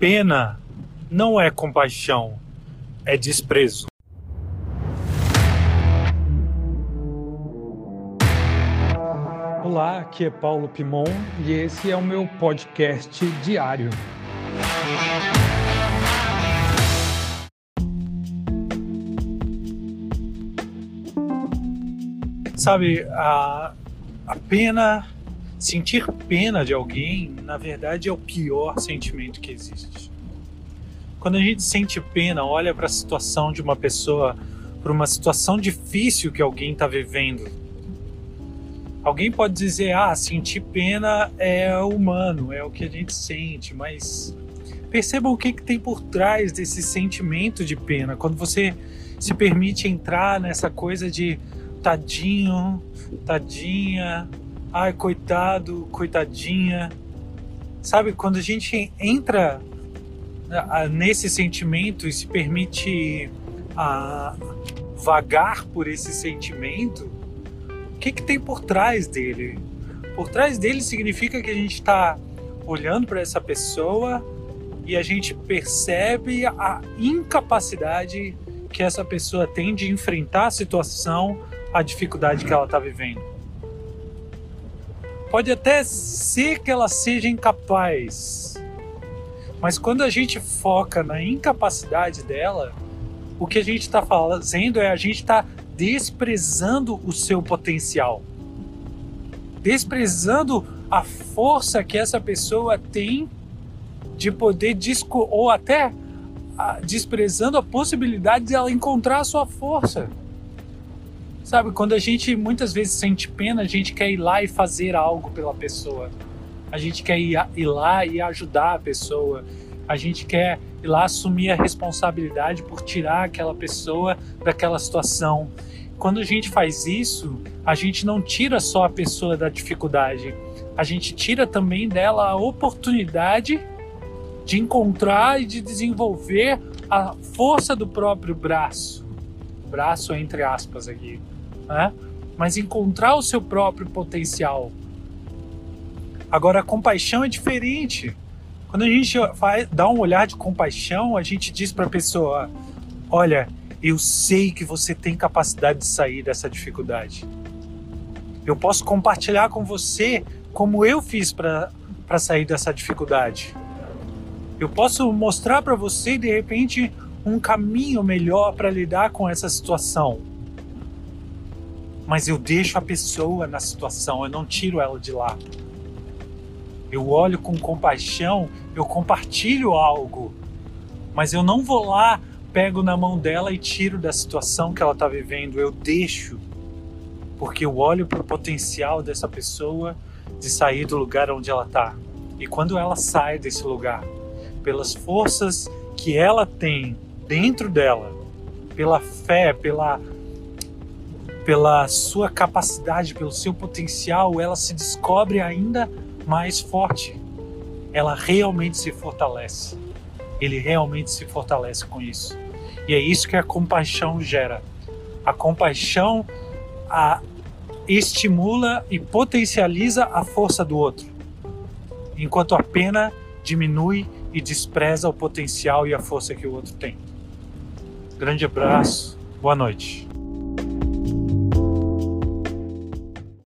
Pena não é compaixão, é desprezo. Olá, aqui é Paulo Pimon e esse é o meu podcast diário. Sabe, a, a pena sentir pena de alguém, na verdade, é o pior sentimento que existe. Quando a gente sente pena, olha para a situação de uma pessoa, para uma situação difícil que alguém está vivendo. Alguém pode dizer, ah, sentir pena é humano, é o que a gente sente, mas perceba o que, que tem por trás desse sentimento de pena. Quando você se permite entrar nessa coisa de tadinho, tadinha, ai, coitado, coitadinha. Sabe, quando a gente entra nesse sentimento e se permite vagar por esse sentimento, o que, que tem por trás dele? Por trás dele significa que a gente está olhando para essa pessoa e a gente percebe a incapacidade que essa pessoa tem de enfrentar a situação, a dificuldade que ela está vivendo. Pode até ser que ela seja incapaz, mas quando a gente foca na incapacidade dela, o que a gente está fazendo é a gente está desprezando o seu potencial, desprezando a força que essa pessoa tem de poder disco ou até a, desprezando a possibilidade de ela encontrar a sua força. Sabe, quando a gente muitas vezes sente pena, a gente quer ir lá e fazer algo pela pessoa. A gente quer ir, ir lá e ajudar a pessoa. A gente quer ir lá assumir a responsabilidade por tirar aquela pessoa daquela situação. Quando a gente faz isso, a gente não tira só a pessoa da dificuldade, a gente tira também dela a oportunidade de encontrar e de desenvolver a força do próprio braço. Braço entre aspas aqui né? mas encontrar o seu próprio potencial. Agora, a compaixão é diferente. Quando a gente faz, dá um olhar de compaixão, a gente diz para a pessoa: Olha, eu sei que você tem capacidade de sair dessa dificuldade. Eu posso compartilhar com você como eu fiz para sair dessa dificuldade. Eu posso mostrar para você, de repente, um caminho melhor para lidar com essa situação mas eu deixo a pessoa na situação, eu não tiro ela de lá. Eu olho com compaixão, eu compartilho algo, mas eu não vou lá, pego na mão dela e tiro da situação que ela está vivendo, eu deixo, porque eu olho para o potencial dessa pessoa de sair do lugar onde ela está. E quando ela sai desse lugar, pelas forças que ela tem dentro dela, pela fé, pela pela sua capacidade, pelo seu potencial, ela se descobre ainda mais forte. Ela realmente se fortalece. Ele realmente se fortalece com isso. E é isso que a compaixão gera. A compaixão a estimula e potencializa a força do outro, enquanto a pena diminui e despreza o potencial e a força que o outro tem. Grande abraço, boa noite.